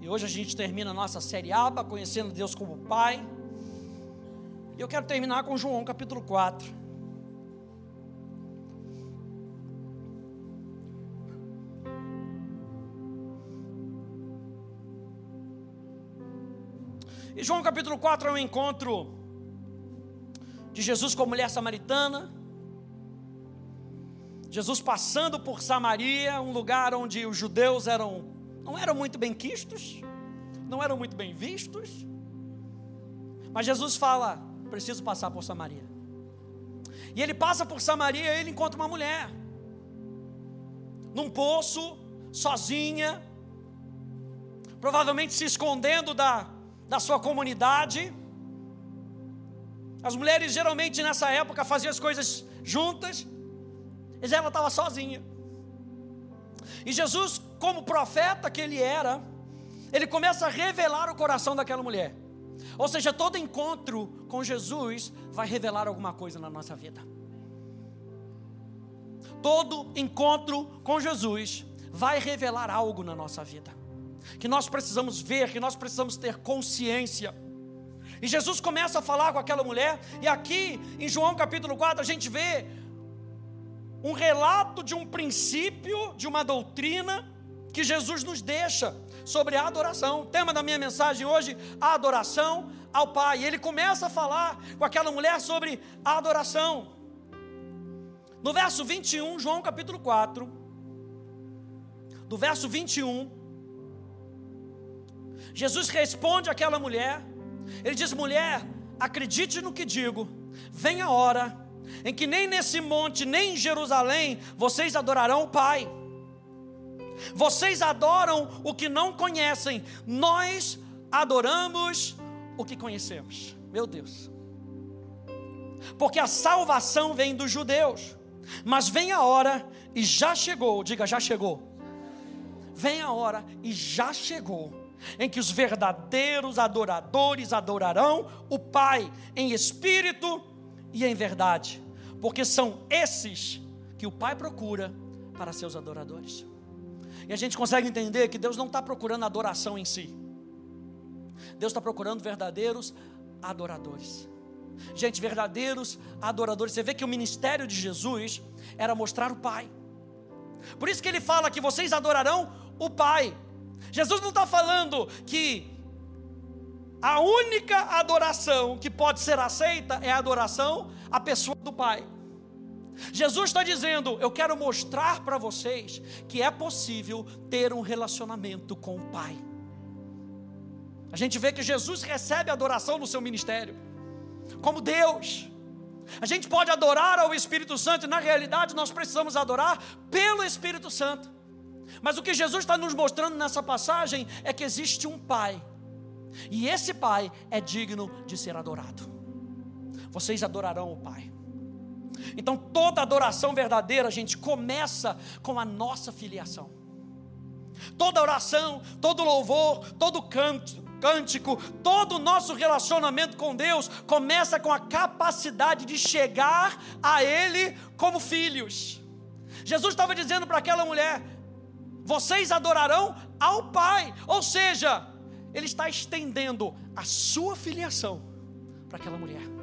E hoje a gente termina a nossa série Aba, conhecendo Deus como Pai. E eu quero terminar com João capítulo 4. E João capítulo 4 é um encontro de Jesus com a mulher samaritana. Jesus passando por Samaria, um lugar onde os judeus eram não eram muito bem quistos, não eram muito bem vistos. Mas Jesus fala: preciso passar por Samaria. E ele passa por Samaria e ele encontra uma mulher, num poço, sozinha, provavelmente se escondendo da, da sua comunidade. As mulheres geralmente nessa época faziam as coisas juntas, mas ela estava sozinha. E Jesus, como profeta que ele era, ele começa a revelar o coração daquela mulher. Ou seja, todo encontro com Jesus vai revelar alguma coisa na nossa vida. Todo encontro com Jesus vai revelar algo na nossa vida. Que nós precisamos ver, que nós precisamos ter consciência. E Jesus começa a falar com aquela mulher, e aqui em João capítulo 4 a gente vê um relato de um princípio, de uma doutrina que Jesus nos deixa sobre a adoração. O tema da minha mensagem hoje, a adoração ao Pai. Ele começa a falar com aquela mulher sobre a adoração. No verso 21, João capítulo 4, do verso 21, Jesus responde àquela mulher, ele diz: mulher, acredite no que digo, vem a hora em que nem nesse monte, nem em Jerusalém, vocês adorarão o Pai. Vocês adoram o que não conhecem, nós adoramos o que conhecemos. Meu Deus. Porque a salvação vem dos judeus, mas vem a hora e já chegou, diga já chegou. Vem a hora e já chegou em que os verdadeiros adoradores adorarão o Pai em espírito e em verdade, porque são esses que o Pai procura para seus adoradores. E a gente consegue entender que Deus não está procurando adoração em si, Deus está procurando verdadeiros adoradores. Gente, verdadeiros adoradores. Você vê que o ministério de Jesus era mostrar o Pai. Por isso que ele fala que vocês adorarão o Pai. Jesus não está falando que a única adoração que pode ser aceita é a adoração à pessoa do Pai. Jesus está dizendo: Eu quero mostrar para vocês que é possível ter um relacionamento com o Pai. A gente vê que Jesus recebe adoração no seu ministério, como Deus. A gente pode adorar ao Espírito Santo, e na realidade nós precisamos adorar pelo Espírito Santo. Mas o que Jesus está nos mostrando nessa passagem é que existe um Pai e esse Pai é digno de ser adorado. Vocês adorarão o Pai. Então toda adoração verdadeira, gente, começa com a nossa filiação. Toda oração, todo louvor, todo canto, cântico, todo o nosso relacionamento com Deus começa com a capacidade de chegar a Ele como filhos. Jesus estava dizendo para aquela mulher: vocês adorarão ao Pai, ou seja, ele está estendendo a sua filiação para aquela mulher.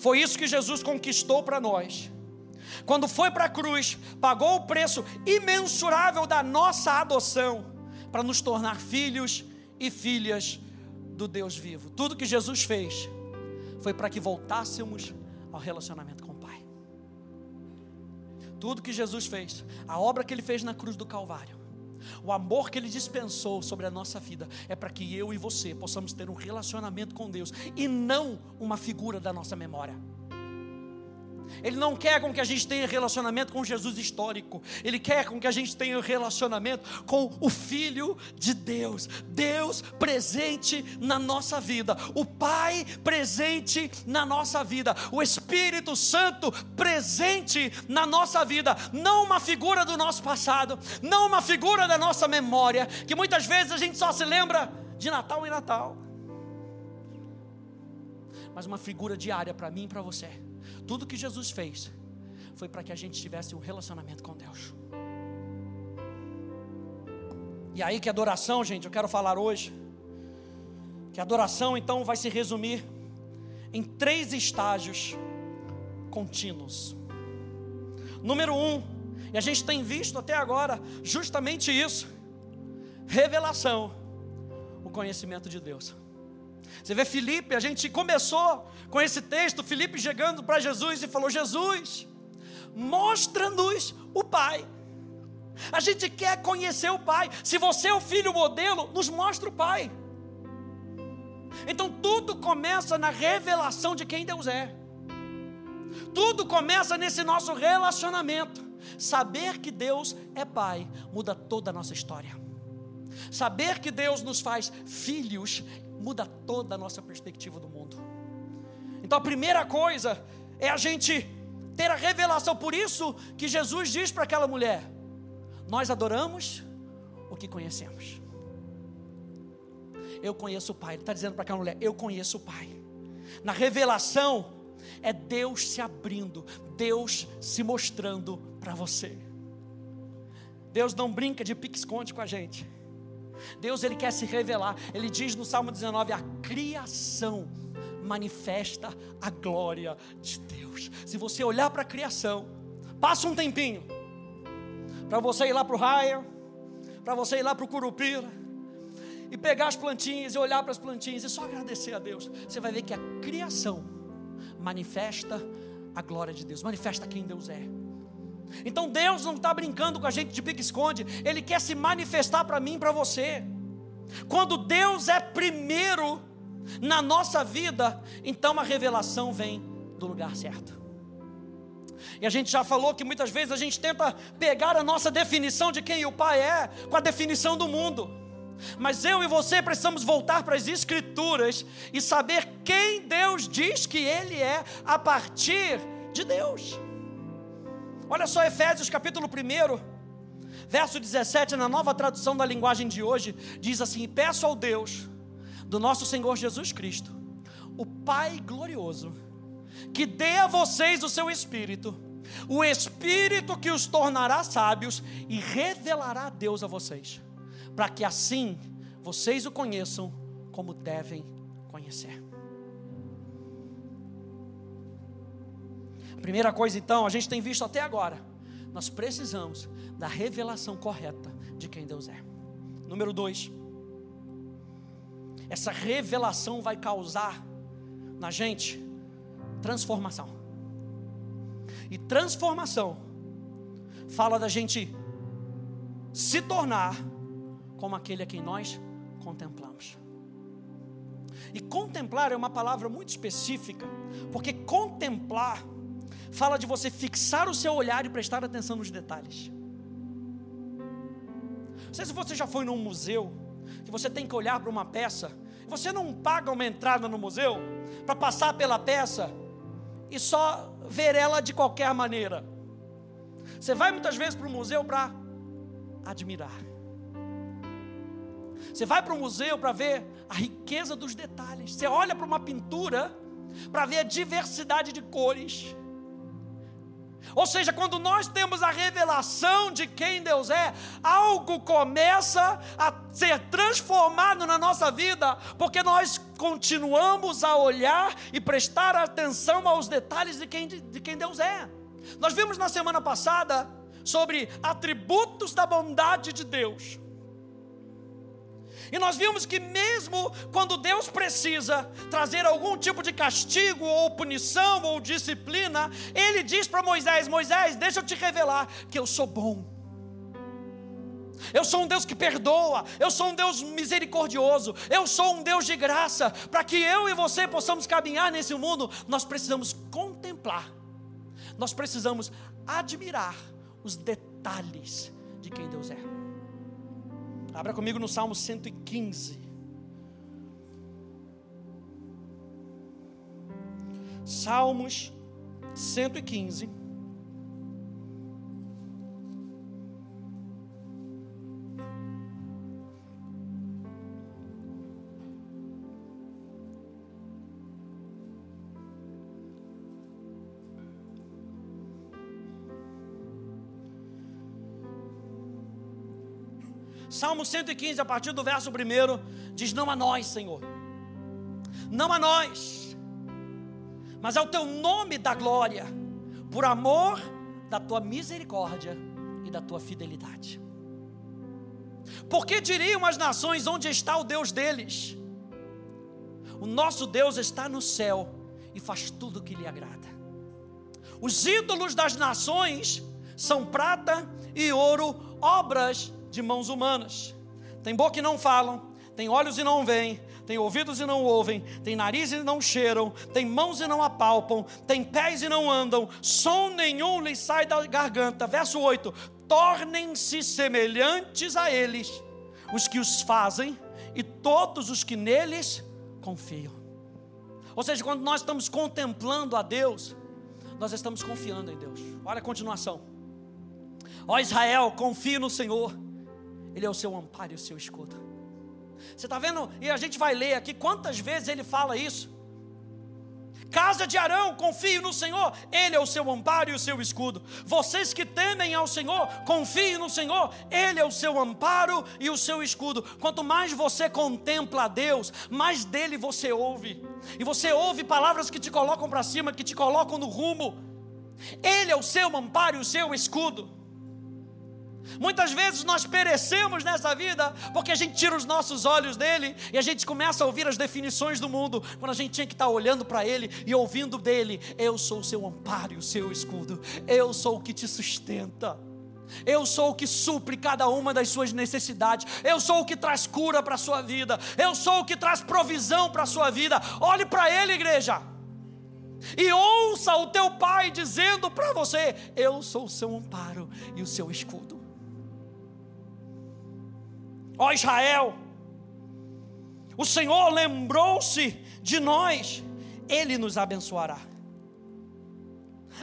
Foi isso que Jesus conquistou para nós. Quando foi para a cruz, pagou o preço imensurável da nossa adoção para nos tornar filhos e filhas do Deus vivo. Tudo que Jesus fez foi para que voltássemos ao relacionamento com o Pai. Tudo que Jesus fez, a obra que ele fez na cruz do Calvário, o amor que Ele dispensou sobre a nossa vida é para que eu e você possamos ter um relacionamento com Deus e não uma figura da nossa memória. Ele não quer com que a gente tenha relacionamento com Jesus histórico. Ele quer com que a gente tenha relacionamento com o Filho de Deus. Deus presente na nossa vida. O Pai presente na nossa vida. O Espírito Santo presente na nossa vida. Não uma figura do nosso passado. Não uma figura da nossa memória. Que muitas vezes a gente só se lembra de Natal em Natal. Mas uma figura diária para mim e para você tudo que Jesus fez foi para que a gente tivesse um relacionamento com Deus. E aí que adoração, gente, eu quero falar hoje. Que adoração então vai se resumir em três estágios contínuos. Número um, e a gente tem visto até agora justamente isso: revelação, o conhecimento de Deus. Você vê Felipe, a gente começou com esse texto, Felipe chegando para Jesus e falou: Jesus, mostra-nos o Pai. A gente quer conhecer o Pai. Se você é o filho modelo, nos mostra o Pai. Então tudo começa na revelação de quem Deus é. Tudo começa nesse nosso relacionamento. Saber que Deus é Pai muda toda a nossa história. Saber que Deus nos faz filhos muda toda a nossa perspectiva do mundo. Então a primeira coisa é a gente ter a revelação. Por isso que Jesus diz para aquela mulher: Nós adoramos o que conhecemos. Eu conheço o Pai. Ele está dizendo para aquela mulher: Eu conheço o Pai. Na revelação, é Deus se abrindo, Deus se mostrando para você. Deus não brinca de pique-esconde com a gente. Deus ele quer se revelar. Ele diz no Salmo 19: a criação manifesta a glória de Deus. Se você olhar para a criação, passa um tempinho para você ir lá para o raia, para você ir lá para o curupira e pegar as plantinhas e olhar para as plantinhas e só agradecer a Deus. Você vai ver que a criação manifesta a glória de Deus, manifesta quem Deus é. Então Deus não está brincando com a gente de pique-esconde, Ele quer se manifestar para mim e para você. Quando Deus é primeiro na nossa vida, então a revelação vem do lugar certo. E a gente já falou que muitas vezes a gente tenta pegar a nossa definição de quem o Pai é com a definição do mundo. Mas eu e você precisamos voltar para as Escrituras e saber quem Deus diz que Ele é a partir de Deus. Olha só Efésios capítulo 1, verso 17, na nova tradução da linguagem de hoje, diz assim: Peço ao Deus do nosso Senhor Jesus Cristo, o Pai glorioso, que dê a vocês o seu Espírito, o Espírito que os tornará sábios e revelará Deus a vocês para que assim vocês o conheçam como devem conhecer. Primeira coisa, então, a gente tem visto até agora, nós precisamos da revelação correta de quem Deus é. Número dois, essa revelação vai causar na gente transformação. E transformação fala da gente se tornar como aquele a quem nós contemplamos. E contemplar é uma palavra muito específica, porque contemplar fala de você fixar o seu olhar e prestar atenção nos detalhes. Não sei se você já foi num museu, que você tem que olhar para uma peça, você não paga uma entrada no museu para passar pela peça e só ver ela de qualquer maneira. Você vai muitas vezes para o museu para admirar. Você vai para o museu para ver a riqueza dos detalhes. Você olha para uma pintura para ver a diversidade de cores. Ou seja, quando nós temos a revelação de quem Deus é, algo começa a ser transformado na nossa vida, porque nós continuamos a olhar e prestar atenção aos detalhes de quem, de quem Deus é. Nós vimos na semana passada sobre atributos da bondade de Deus. E nós vimos que, mesmo quando Deus precisa trazer algum tipo de castigo, ou punição, ou disciplina, Ele diz para Moisés: Moisés, deixa eu te revelar que eu sou bom. Eu sou um Deus que perdoa, eu sou um Deus misericordioso, eu sou um Deus de graça. Para que eu e você possamos caminhar nesse mundo, nós precisamos contemplar, nós precisamos admirar os detalhes de quem Deus é. Abra comigo no Salmo 115. Salmos 115. Salmo 115, a partir do verso 1, diz: Não a nós, Senhor, não a nós, mas ao teu nome da glória, por amor da tua misericórdia e da tua fidelidade. Porque diriam as nações: onde está o Deus deles? O nosso Deus está no céu e faz tudo o que lhe agrada. Os ídolos das nações são prata e ouro, obras de mãos humanas. Tem boca e não falam, tem olhos e não veem, tem ouvidos e não ouvem, tem nariz e não cheiram, tem mãos e não apalpam, tem pés e não andam, som nenhum lhes sai da garganta. Verso 8: Tornem-se semelhantes a eles os que os fazem e todos os que neles confiam. Ou seja, quando nós estamos contemplando a Deus, nós estamos confiando em Deus. Olha a continuação. Ó Israel, confie no Senhor, Ele é o seu amparo e o seu escudo. Você está vendo? E a gente vai ler aqui quantas vezes ele fala isso. Casa de Arão, confie no Senhor, Ele é o seu amparo e o seu escudo. Vocês que temem ao Senhor, confiem no Senhor, Ele é o seu amparo e o seu escudo. Quanto mais você contempla a Deus, mais dele você ouve. E você ouve palavras que te colocam para cima, que te colocam no rumo. Ele é o seu amparo e o seu escudo. Muitas vezes nós perecemos nessa vida porque a gente tira os nossos olhos dele e a gente começa a ouvir as definições do mundo, quando a gente tinha que estar olhando para ele e ouvindo dele: Eu sou o seu amparo e o seu escudo, eu sou o que te sustenta. Eu sou o que supre cada uma das suas necessidades. Eu sou o que traz cura para a sua vida. Eu sou o que traz provisão para a sua vida. Olhe para Ele, igreja. E ouça o teu pai dizendo para você: Eu sou o seu amparo e o seu escudo. Ó Israel, o Senhor lembrou-se de nós, Ele nos abençoará.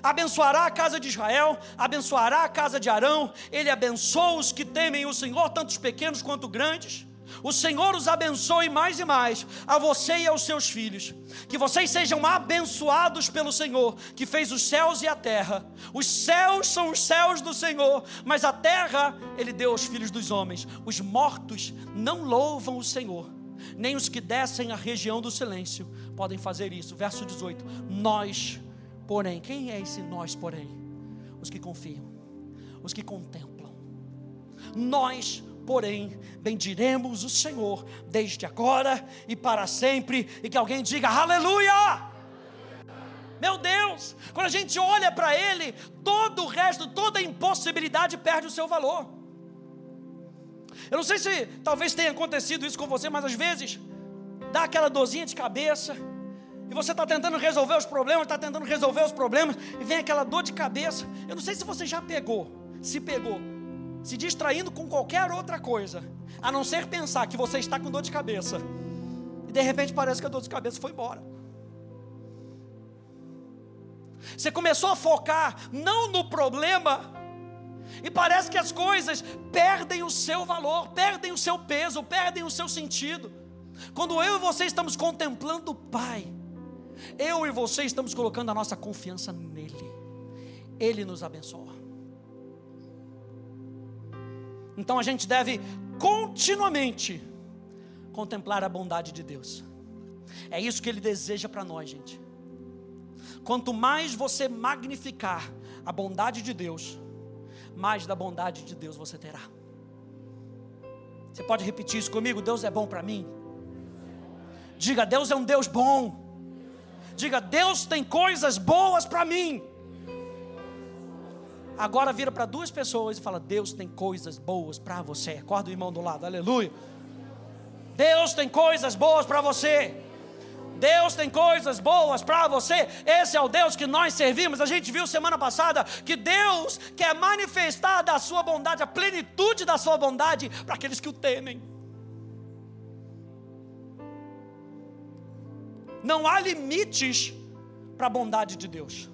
Abençoará a casa de Israel, abençoará a casa de Arão, Ele abençoa os que temem o Senhor, tanto os pequenos quanto grandes. O Senhor os abençoe mais e mais, a você e aos seus filhos. Que vocês sejam abençoados pelo Senhor, que fez os céus e a terra. Os céus são os céus do Senhor, mas a terra Ele deu aos filhos dos homens. Os mortos não louvam o Senhor, nem os que descem à região do silêncio podem fazer isso. Verso 18: Nós, porém, quem é esse nós, porém? Os que confiam, os que contemplam. Nós, porém, bendiremos o Senhor desde agora e para sempre, e que alguém diga aleluia! Meu Deus, quando a gente olha para Ele, todo o resto, toda impossibilidade perde o seu valor. Eu não sei se talvez tenha acontecido isso com você, mas às vezes dá aquela dorzinha de cabeça, e você está tentando resolver os problemas, está tentando resolver os problemas, e vem aquela dor de cabeça. Eu não sei se você já pegou, se pegou, se distraindo com qualquer outra coisa, a não ser pensar que você está com dor de cabeça, e de repente parece que a dor de cabeça foi embora. Você começou a focar não no problema, e parece que as coisas perdem o seu valor, perdem o seu peso, perdem o seu sentido. Quando eu e você estamos contemplando o Pai, eu e você estamos colocando a nossa confiança nele. Ele nos abençoa. Então a gente deve continuamente contemplar a bondade de Deus. É isso que Ele deseja para nós, gente. Quanto mais você magnificar a bondade de Deus, mais da bondade de Deus você terá. Você pode repetir isso comigo? Deus é bom para mim. Diga, Deus é um Deus bom. Diga, Deus tem coisas boas para mim. Agora vira para duas pessoas e fala: Deus tem coisas boas para você. Acorda o irmão do lado, aleluia. Deus tem coisas boas para você. Deus tem coisas boas para você. Esse é o Deus que nós servimos. A gente viu semana passada que Deus quer manifestar da sua bondade, a plenitude da sua bondade para aqueles que o temem. Não há limites para a bondade de Deus.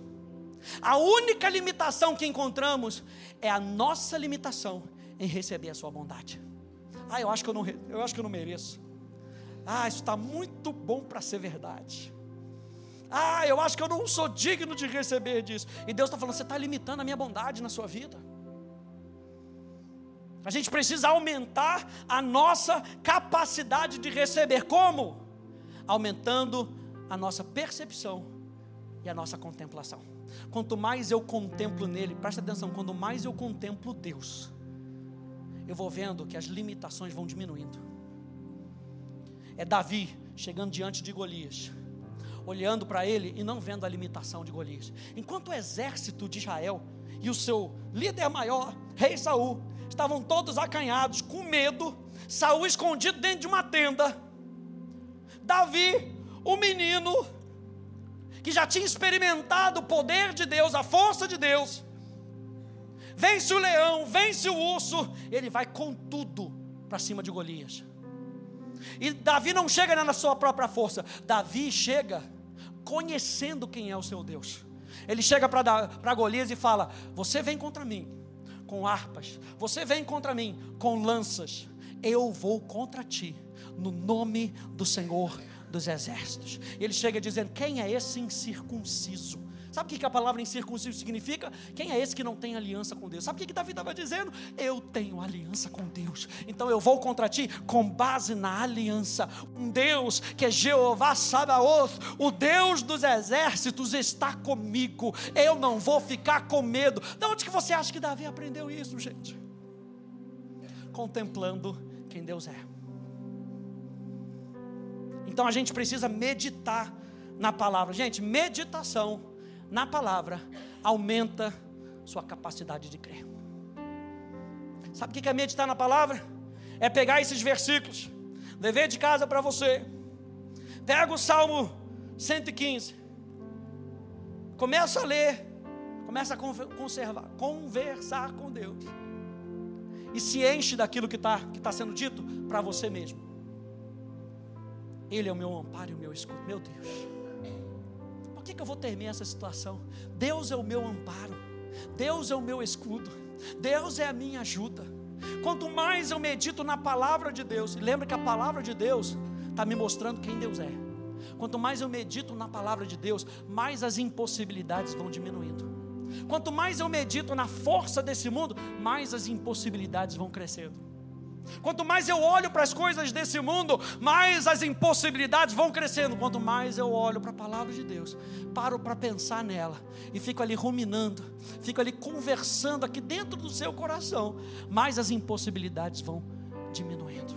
A única limitação que encontramos é a nossa limitação em receber a sua bondade. Ah, eu acho que eu não, eu acho que eu não mereço. Ah, isso está muito bom para ser verdade. Ah, eu acho que eu não sou digno de receber disso. E Deus está falando: você está limitando a minha bondade na sua vida. A gente precisa aumentar a nossa capacidade de receber. Como? Aumentando a nossa percepção e a nossa contemplação. Quanto mais eu contemplo nele, presta atenção, quanto mais eu contemplo Deus, eu vou vendo que as limitações vão diminuindo. É Davi chegando diante de Golias, olhando para ele e não vendo a limitação de Golias. Enquanto o exército de Israel e o seu líder maior, rei Saul, estavam todos acanhados, com medo, Saul escondido dentro de uma tenda. Davi, o menino que já tinha experimentado o poder de Deus, a força de Deus, vence o leão, vence o urso, ele vai com tudo para cima de Golias. E Davi não chega na sua própria força, Davi chega conhecendo quem é o seu Deus. Ele chega para Golias e fala: Você vem contra mim com harpas, você vem contra mim com lanças, eu vou contra ti, no nome do Senhor dos exércitos. Ele chega dizendo: Quem é esse incircunciso? Sabe o que a palavra incircunciso significa? Quem é esse que não tem aliança com Deus? Sabe o que Davi estava dizendo? Eu tenho aliança com Deus, então eu vou contra ti com base na aliança. Um Deus que é Jeová Sabaoth, o Deus dos exércitos, está comigo. Eu não vou ficar com medo. De onde que você acha que Davi aprendeu isso, gente? Contemplando quem Deus é. Então a gente precisa meditar na palavra. Gente, meditação na palavra aumenta sua capacidade de crer. Sabe o que é meditar na palavra? É pegar esses versículos, dever de casa para você. Pega o Salmo 115, começa a ler, começa a conservar, conversar com Deus. E se enche daquilo que está que tá sendo dito para você mesmo. Ele é o meu amparo e o meu escudo. Meu Deus por que, que eu vou temer essa situação? Deus é o meu amparo, Deus é o meu escudo, Deus é a minha ajuda. Quanto mais eu medito na palavra de Deus, lembra que a palavra de Deus está me mostrando quem Deus é. Quanto mais eu medito na palavra de Deus, mais as impossibilidades vão diminuindo. Quanto mais eu medito na força desse mundo, mais as impossibilidades vão crescendo. Quanto mais eu olho para as coisas desse mundo, mais as impossibilidades vão crescendo. Quanto mais eu olho para a palavra de Deus, paro para pensar nela e fico ali ruminando, fico ali conversando aqui dentro do seu coração, mais as impossibilidades vão diminuindo.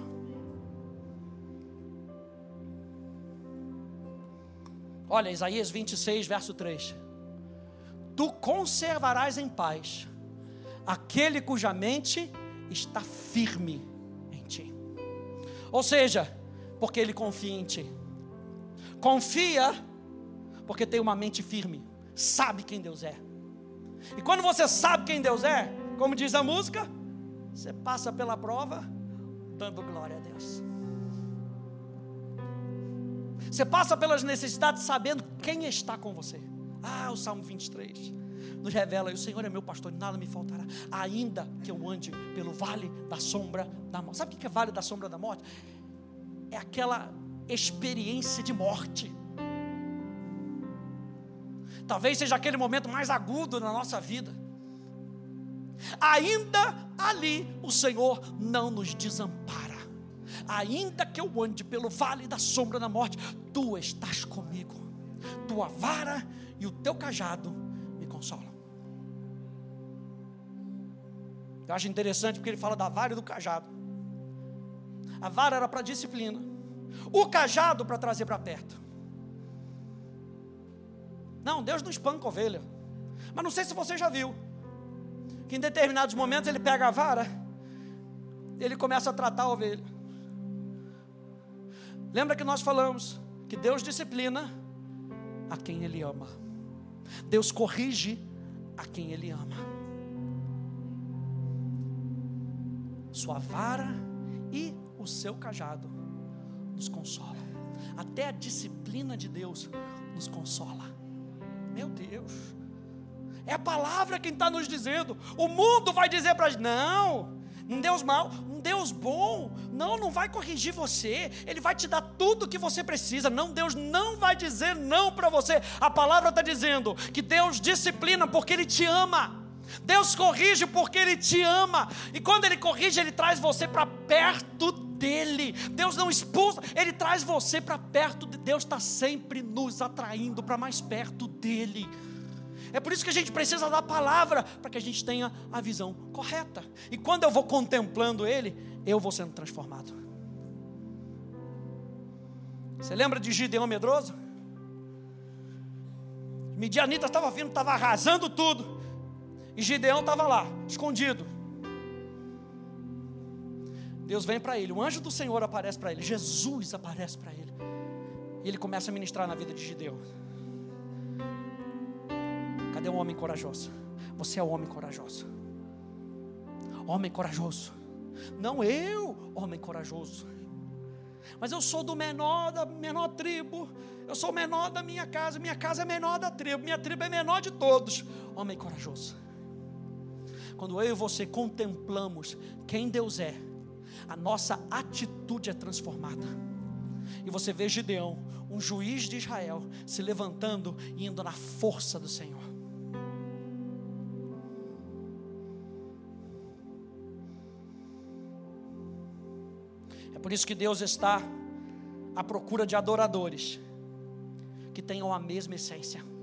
Olha, Isaías 26, verso 3: Tu conservarás em paz aquele cuja mente está firme ou seja, porque ele confia em ti. Confia porque tem uma mente firme, sabe quem Deus é. E quando você sabe quem Deus é, como diz a música, você passa pela prova dando glória a Deus. Você passa pelas necessidades sabendo quem está com você. Ah, o Salmo 23 nos revela: o Senhor é meu pastor, nada me faltará. Ainda que eu ande pelo vale da sombra da morte. Sabe o que é vale da sombra da morte? É aquela experiência de morte. Talvez seja aquele momento mais agudo na nossa vida. Ainda ali o Senhor não nos desampara. Ainda que eu ande pelo vale da sombra da morte, tu estás comigo. Tua vara e o teu cajado me consolam. Eu acho interessante porque ele fala da vara e do cajado. A vara era para disciplina, o cajado para trazer para perto. Não, Deus não espanca ovelha. Mas não sei se você já viu que em determinados momentos ele pega a vara, ele começa a tratar a ovelha. Lembra que nós falamos que Deus disciplina a quem Ele ama, Deus corrige a quem Ele ama. Sua vara e o seu cajado nos consolam. Até a disciplina de Deus nos consola. Meu Deus. É a palavra quem está nos dizendo. O mundo vai dizer para gente: não, um Deus mau, um Deus bom. Não, não vai corrigir você. Ele vai te dar tudo o que você precisa. Não, Deus não vai dizer não para você. A palavra está dizendo que Deus disciplina porque Ele te ama. Deus corrige porque Ele te ama. E quando Ele corrige, Ele traz você para perto dele. Deus não expulsa, Ele traz você para perto de Deus, está sempre nos atraindo para mais perto dele. É por isso que a gente precisa da palavra, para que a gente tenha a visão correta. E quando eu vou contemplando Ele, eu vou sendo transformado. Você lembra de Gideão medroso? Midianita estava vindo, estava arrasando tudo. E Gideão estava lá, escondido. Deus vem para ele, o anjo do Senhor aparece para ele, Jesus aparece para ele. E ele começa a ministrar na vida de Gideão. Cadê um homem corajoso? Você é o homem corajoso. Homem corajoso. Não eu, homem corajoso. Mas eu sou do menor da menor tribo. Eu sou o menor da minha casa. Minha casa é menor da tribo. Minha tribo é menor de todos. Homem corajoso. Quando eu e você contemplamos quem Deus é, a nossa atitude é transformada. E você vê Gideão, um juiz de Israel, se levantando e indo na força do Senhor. É por isso que Deus está à procura de adoradores que tenham a mesma essência.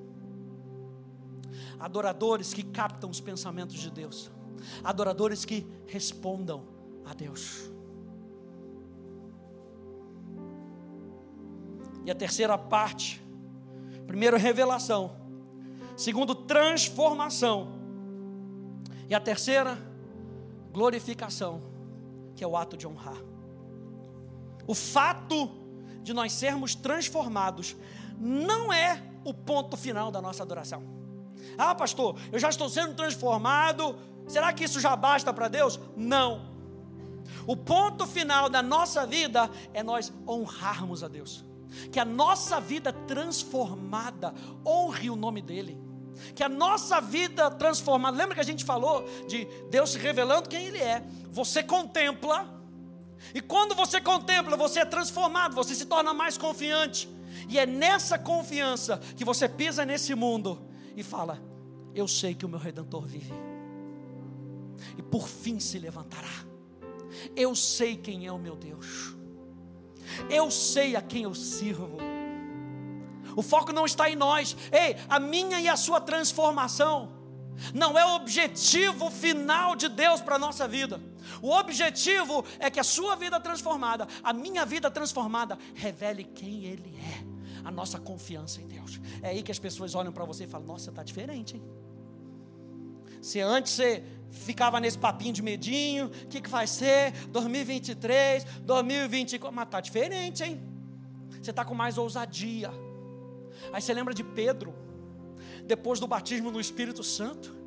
Adoradores que captam os pensamentos de Deus. Adoradores que respondam a Deus. E a terceira parte, primeiro revelação, segundo transformação, e a terceira glorificação, que é o ato de honrar. O fato de nós sermos transformados não é o ponto final da nossa adoração. Ah, pastor, eu já estou sendo transformado. Será que isso já basta para Deus? Não. O ponto final da nossa vida é nós honrarmos a Deus. Que a nossa vida transformada honre o nome dEle. Que a nossa vida transformada, lembra que a gente falou de Deus se revelando quem Ele é? Você contempla, e quando você contempla, você é transformado, você se torna mais confiante. E é nessa confiança que você pisa nesse mundo e fala: Eu sei que o meu redentor vive, e por fim se levantará. Eu sei quem é o meu Deus. Eu sei a quem eu sirvo. O foco não está em nós. Ei, a minha e a sua transformação não é o objetivo final de Deus para a nossa vida. O objetivo é que a sua vida transformada, a minha vida transformada, revele quem Ele é. A nossa confiança em Deus. É aí que as pessoas olham para você e falam: Nossa, está diferente, hein? Se antes você ficava nesse papinho de medinho, o que, que vai ser? 2023, 2024, mas está diferente, hein? Você está com mais ousadia. Aí você lembra de Pedro, depois do batismo no Espírito Santo.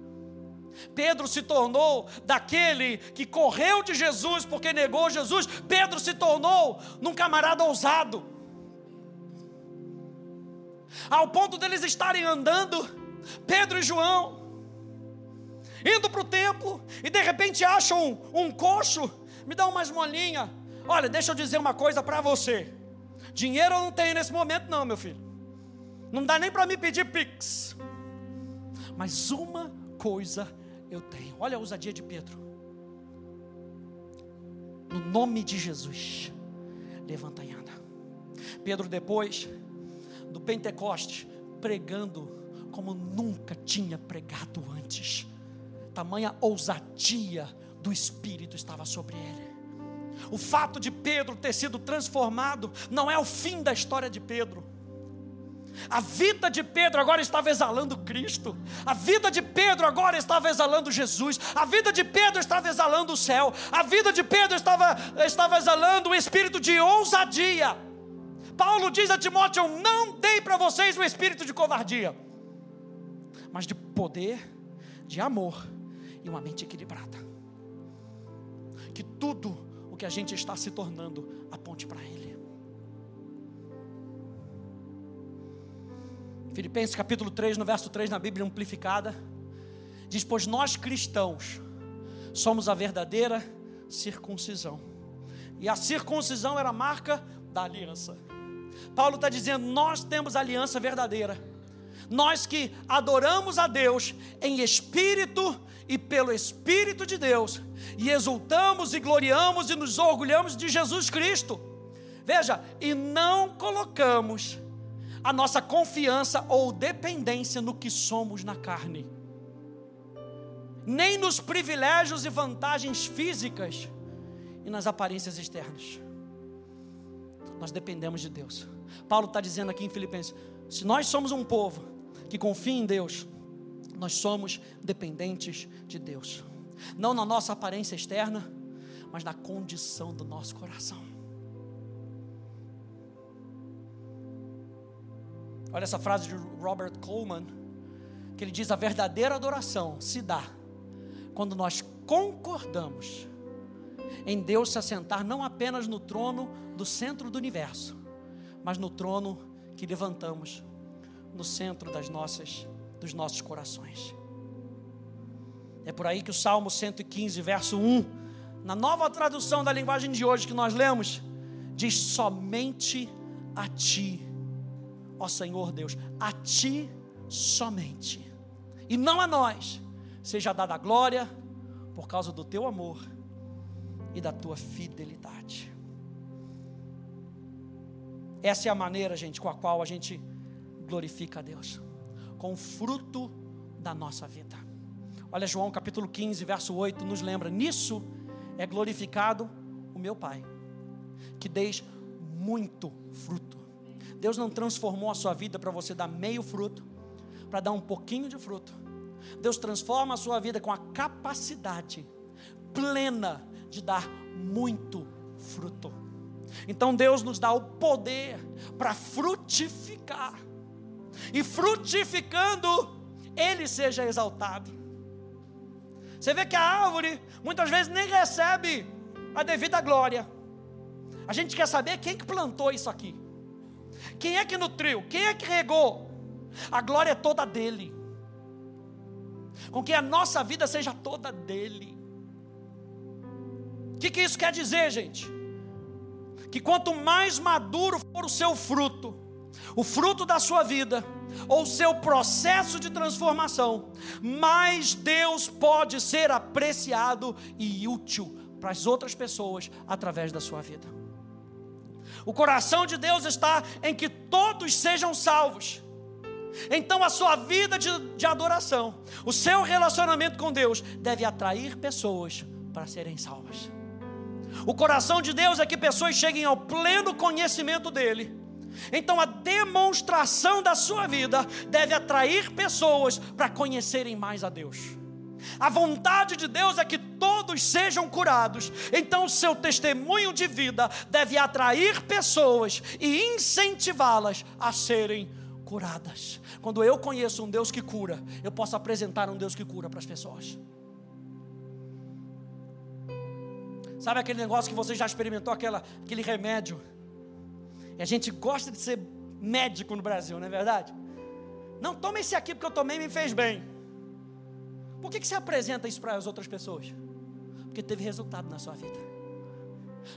Pedro se tornou daquele que correu de Jesus porque negou Jesus. Pedro se tornou num camarada ousado. Ao ponto deles estarem andando, Pedro e João, indo para o templo e de repente acham um, um coxo, me dá umas molinhas. Olha, deixa eu dizer uma coisa para você. Dinheiro eu não tenho nesse momento, não, meu filho. Não dá nem para me pedir pix. Mas uma coisa eu tenho. Olha a ousadia de Pedro. No nome de Jesus, levanta e anda. Pedro, depois do Pentecoste, pregando como nunca tinha pregado antes tamanha ousadia do Espírito estava sobre ele. O fato de Pedro ter sido transformado não é o fim da história de Pedro. A vida de Pedro agora estava exalando Cristo. A vida de Pedro agora estava exalando Jesus. A vida de Pedro estava exalando o céu. A vida de Pedro estava, estava exalando o espírito de ousadia. Paulo diz a Timóteo: Não dei para vocês o espírito de covardia, mas de poder, de amor e uma mente equilibrada. Que tudo o que a gente está se tornando aponte para Ele. Filipenses capítulo 3, no verso 3, na Bíblia amplificada, diz: Pois nós cristãos somos a verdadeira circuncisão, e a circuncisão era a marca da aliança. Paulo está dizendo: Nós temos aliança verdadeira. nós que adoramos a Deus em espírito e pelo Espírito de Deus, e exultamos e gloriamos e nos orgulhamos de Jesus Cristo. Veja, e não colocamos a nossa confiança ou dependência no que somos na carne, nem nos privilégios e vantagens físicas e nas aparências externas. Nós dependemos de Deus. Paulo está dizendo aqui em Filipenses: se nós somos um povo que confia em Deus, nós somos dependentes de Deus, não na nossa aparência externa, mas na condição do nosso coração. Olha essa frase de Robert Coleman, que ele diz: a verdadeira adoração se dá quando nós concordamos em Deus se assentar não apenas no trono do centro do universo, mas no trono que levantamos no centro das nossas dos nossos corações. É por aí que o Salmo 115, verso 1, na nova tradução da linguagem de hoje que nós lemos, diz: Somente a Ti, ó Senhor Deus, a Ti somente, e não a nós, seja dada a glória por causa do Teu amor e da Tua fidelidade. Essa é a maneira, gente, com a qual a gente glorifica a Deus com o fruto da nossa vida. Olha, João capítulo 15, verso 8, nos lembra: nisso é glorificado o meu Pai, que deis muito fruto. Deus não transformou a sua vida para você dar meio fruto, para dar um pouquinho de fruto. Deus transforma a sua vida com a capacidade plena de dar muito fruto. Então Deus nos dá o poder para frutificar e frutificando, ele seja exaltado. Você vê que a árvore muitas vezes nem recebe a devida glória. A gente quer saber quem que plantou isso aqui. Quem é que nutriu? Quem é que regou? A glória é toda dele. Com que a nossa vida seja toda dele. O que, que isso quer dizer, gente? Que quanto mais maduro for o seu fruto, o fruto da sua vida, ou o seu processo de transformação, mais Deus pode ser apreciado e útil para as outras pessoas através da sua vida. O coração de Deus está em que todos sejam salvos. Então a sua vida de, de adoração, o seu relacionamento com Deus deve atrair pessoas para serem salvas. O coração de Deus é que pessoas cheguem ao pleno conhecimento dEle então a demonstração da sua vida deve atrair pessoas para conhecerem mais a Deus. A vontade de Deus é que todos sejam curados. Então o seu testemunho de vida deve atrair pessoas e incentivá-las a serem curadas. Quando eu conheço um Deus que cura, eu posso apresentar um Deus que cura para as pessoas. Sabe aquele negócio que você já experimentou aquela, aquele remédio? E a gente gosta de ser médico no Brasil, não é verdade? Não, toma esse aqui porque eu tomei e me fez bem. Por que, que você apresenta isso para as outras pessoas? Porque teve resultado na sua vida.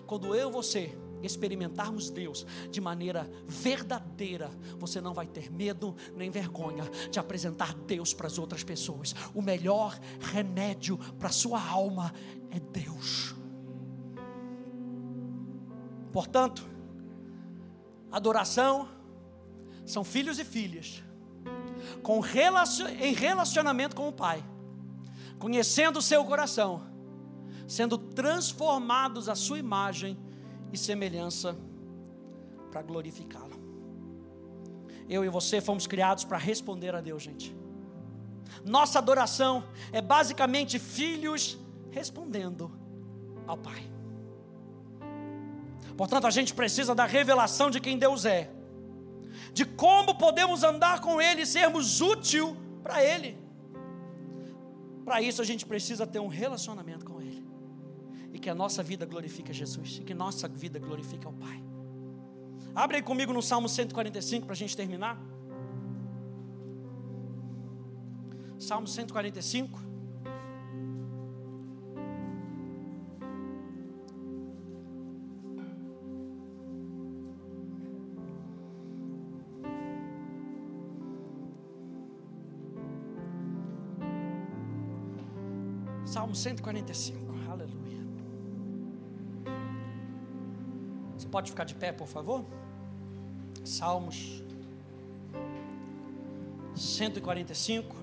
Quando eu e você experimentarmos Deus de maneira verdadeira, você não vai ter medo nem vergonha de apresentar Deus para as outras pessoas. O melhor remédio para a sua alma é Deus. Portanto, adoração são filhos e filhas com relacion, em relacionamento com o Pai, conhecendo o seu coração, sendo transformados à sua imagem e semelhança para glorificá-lo. Eu e você fomos criados para responder a Deus, gente. Nossa adoração é basicamente filhos respondendo ao Pai. Portanto, a gente precisa da revelação de quem Deus é, de como podemos andar com Ele e sermos útil para Ele. Para isso, a gente precisa ter um relacionamento com Ele, e que a nossa vida glorifique a Jesus, e que nossa vida glorifique ao Pai. Abre aí comigo no Salmo 145 para a gente terminar. Salmo 145. 145, aleluia. Você pode ficar de pé, por favor? Salmos 145.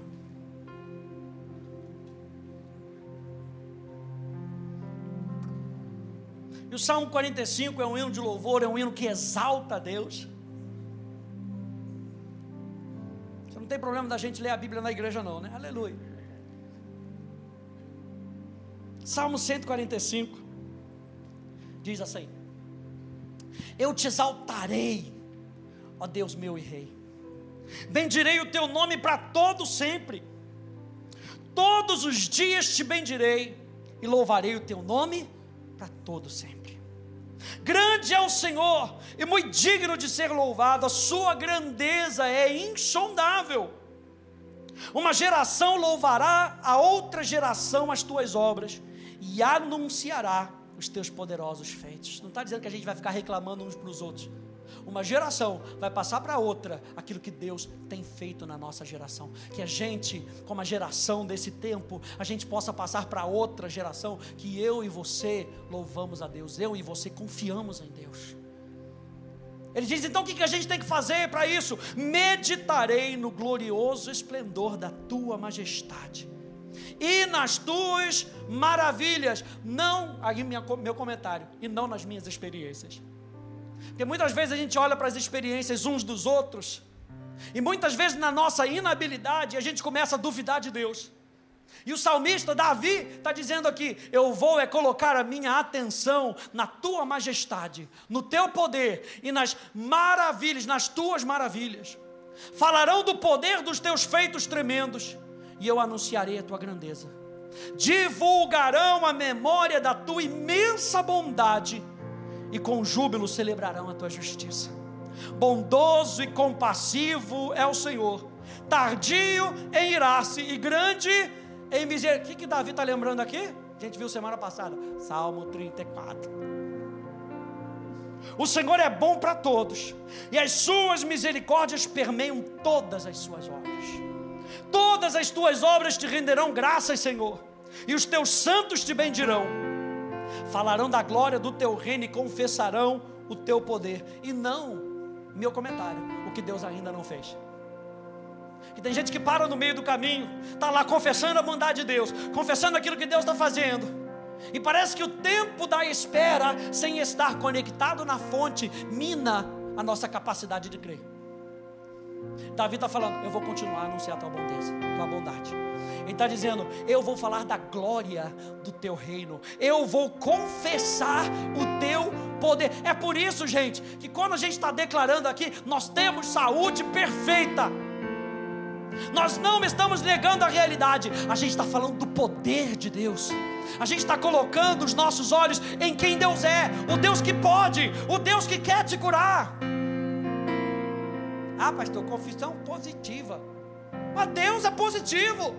E o Salmo 45 é um hino de louvor, é um hino que exalta a Deus. Você não tem problema da gente ler a Bíblia na igreja, não, né? Aleluia. Salmo 145 diz assim: Eu te exaltarei, ó Deus meu e Rei. Bendirei o teu nome para todo sempre. Todos os dias te bendirei e louvarei o teu nome para todo sempre. Grande é o Senhor e muito digno de ser louvado, a sua grandeza é insondável. Uma geração louvará a outra geração as tuas obras e anunciará os teus poderosos feitos. Não está dizendo que a gente vai ficar reclamando uns para os outros. Uma geração vai passar para outra aquilo que Deus tem feito na nossa geração. Que a gente, como a geração desse tempo, a gente possa passar para outra geração que eu e você louvamos a Deus, eu e você confiamos em Deus. Ele diz então o que a gente tem que fazer para isso? Meditarei no glorioso esplendor da tua majestade e nas tuas maravilhas, não, aí minha, meu comentário, e não nas minhas experiências. Porque muitas vezes a gente olha para as experiências uns dos outros, e muitas vezes na nossa inabilidade a gente começa a duvidar de Deus. E o salmista Davi está dizendo aqui: Eu vou é colocar a minha atenção na tua majestade, no teu poder e nas maravilhas, nas tuas maravilhas. Falarão do poder dos teus feitos tremendos, e eu anunciarei a tua grandeza. Divulgarão a memória da tua imensa bondade e com júbilo celebrarão a tua justiça. Bondoso e compassivo é o Senhor, tardio em irar-se e grande em misericórdia. O que, que Davi está lembrando aqui? A gente viu semana passada, Salmo 34. O Senhor é bom para todos, e as suas misericórdias permeiam todas as suas obras. Todas as tuas obras te renderão graças, Senhor, e os teus santos te bendirão falarão da glória do teu reino e confessarão o teu poder. E não, meu comentário, o que Deus ainda não fez. Que tem gente que para no meio do caminho, está lá confessando a bondade de Deus, confessando aquilo que Deus está fazendo. E parece que o tempo da espera, sem estar conectado na fonte, mina a nossa capacidade de crer. Davi está falando: Eu vou continuar a anunciar a tua bondade, tua bondade. Ele está dizendo: Eu vou falar da glória do teu reino, eu vou confessar o teu poder. É por isso, gente, que quando a gente está declarando aqui, nós temos saúde perfeita. Nós não estamos negando a realidade, a gente está falando do poder de Deus. A gente está colocando os nossos olhos em quem Deus é, o Deus que pode, o Deus que quer te curar. Ah, pastor, confissão positiva. Mas Deus é positivo.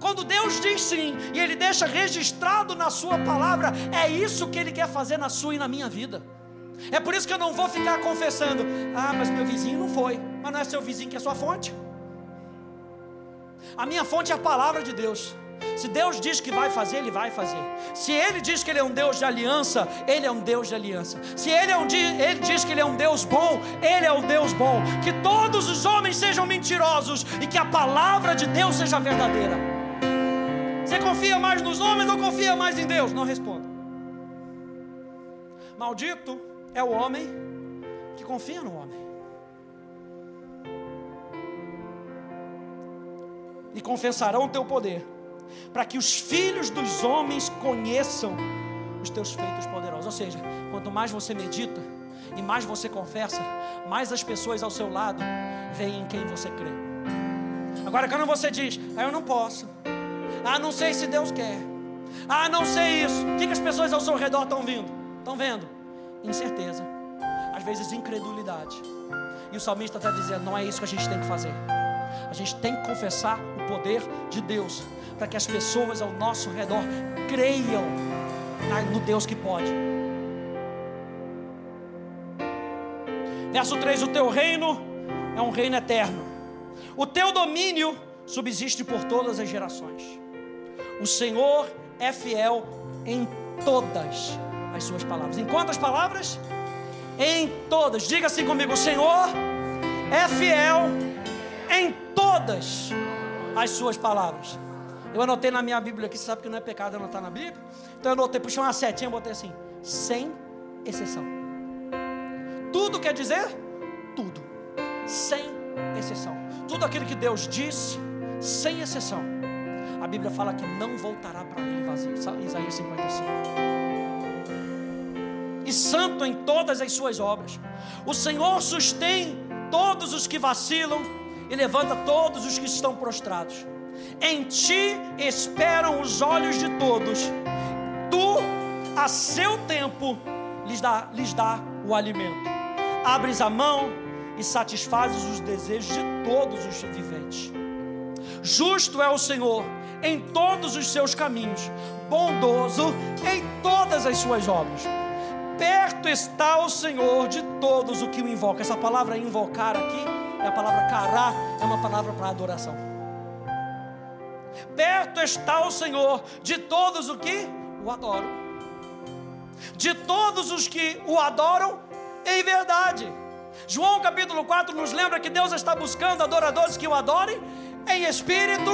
Quando Deus diz sim e Ele deixa registrado na Sua palavra, é isso que Ele quer fazer na sua e na minha vida. É por isso que eu não vou ficar confessando, ah, mas meu vizinho não foi, mas não é seu vizinho que é sua fonte. A minha fonte é a palavra de Deus. Se Deus diz que vai fazer, Ele vai fazer. Se Ele diz que Ele é um Deus de aliança, Ele é um Deus de aliança. Se Ele, é um, ele diz que Ele é um Deus bom, Ele é o um Deus bom. Que todos os homens sejam mentirosos e que a palavra de Deus seja verdadeira. Você confia mais nos homens ou confia mais em Deus? Não responda. Maldito é o homem que confia no homem. E confessarão o teu poder para que os filhos dos homens conheçam os teus feitos poderosos. Ou seja, quanto mais você medita e mais você confessa, mais as pessoas ao seu lado veem em quem você crê. Agora, quando você diz, ah, eu não posso, ah, não sei se Deus quer, ah, não sei isso, o que, que as pessoas ao seu redor estão vindo? Estão vendo? Incerteza, às vezes incredulidade. E o salmista está dizendo: não é isso que a gente tem que fazer. A gente tem que confessar o poder de Deus para que as pessoas ao nosso redor creiam no Deus que pode. Verso 3: O teu reino é um reino eterno, o teu domínio subsiste por todas as gerações. O Senhor é fiel em todas as suas palavras. Em quantas palavras? Em todas. Diga assim comigo: o Senhor é fiel em todas as suas palavras. Eu anotei na minha Bíblia aqui, você sabe que não é pecado anotar na Bíblia? Então eu anotei, puxei uma setinha, botei assim, sem exceção. Tudo quer dizer? Tudo. Sem exceção. Tudo aquilo que Deus disse, sem exceção. A Bíblia fala que não voltará para ele vazio. Isaías 55. E santo em todas as suas obras. O Senhor sustém todos os que vacilam e levanta todos os que estão prostrados. Em ti esperam os olhos de todos. Tu, a seu tempo, lhes dá, lhes dá o alimento. Abres a mão e satisfazes os desejos de todos os viventes. Justo é o Senhor em todos os seus caminhos, bondoso em todas as suas obras. Perto está o Senhor de todos o que o invoca. Essa palavra invocar aqui é a palavra cará, é uma palavra para adoração. Perto está o Senhor de todos o que o adoram. De todos os que o adoram em verdade. João capítulo 4 nos lembra que Deus está buscando adoradores que o adorem em espírito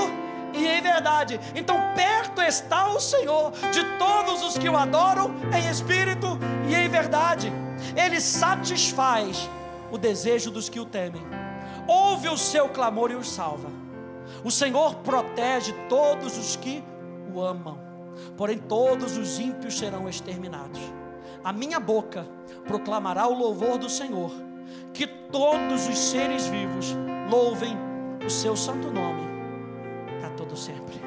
e em verdade. Então, perto está o Senhor de todos os que o adoram em espírito e em verdade. Ele satisfaz o desejo dos que o temem. Ouve o seu clamor e os salva. O Senhor protege todos os que o amam. Porém, todos os ímpios serão exterminados. A minha boca proclamará o louvor do Senhor. Que todos os seres vivos louvem o seu santo nome para todo sempre.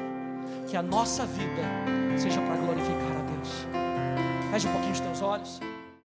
Que a nossa vida seja para glorificar a Deus. Feche um pouquinho os teus olhos.